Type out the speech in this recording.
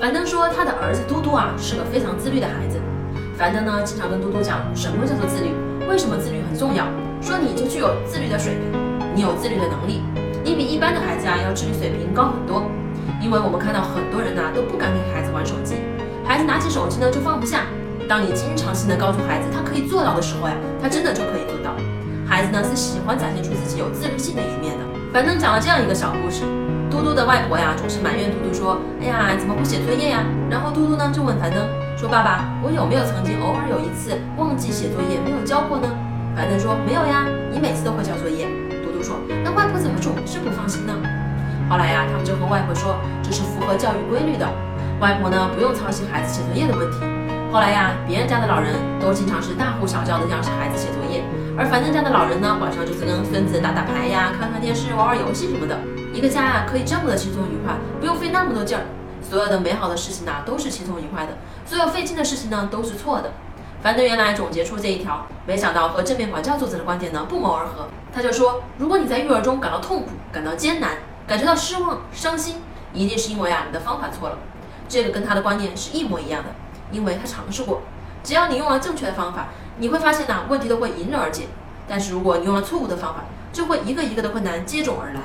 樊登说他的儿子嘟嘟啊是个非常自律的孩子。樊登呢经常跟嘟嘟讲什么叫做自律，为什么自律很重要。说你就具有自律的水平，你有自律的能力，你比一般的孩子啊要智力水平高很多。因为我们看到很多人呐都不敢给孩子玩手机，孩子拿起手机呢就放不下。当你经常性的告诉孩子他可以做到的时候呀，他真的就可以做到。孩子呢是喜欢展现出自己有自律性的一面的。樊登讲了这样一个小故事。嘟嘟的外婆呀，总是埋怨嘟嘟说：“哎呀，怎么不写作业呀？”然后嘟嘟呢就问樊登说：“爸爸，我有没有曾经偶尔有一次忘记写作业没有交过呢？”樊登说：“没有呀，你每次都会交作业。”嘟嘟说：“那外婆怎么总是不放心呢？”后来呀，他们就和外婆说：“这是符合教育规律的，外婆呢不用操心孩子写作业的问题。”后来呀，别人家的老人都经常是大呼小叫的让孩子写作业，而樊登家的老人呢，晚上就是跟孙子打打牌呀、看看电视、玩玩游戏什么的。一个家啊，可以这么的轻松愉快，不用费那么多劲儿。所有的美好的事情呢，都是轻松愉快的；所有费劲的事情呢，都是错的。樊登原来总结出这一条，没想到和正面管教作者的观点呢不谋而合。他就说，如果你在育儿中感到痛苦、感到艰难、感觉到失望、伤心，一定是因为啊你的方法错了。这个跟他的观念是一模一样的，因为他尝试过。只要你用了正确的方法，你会发现呢问题都会迎刃而解。但是如果你用了错误的方法，就会一个一个的困难接踵而来。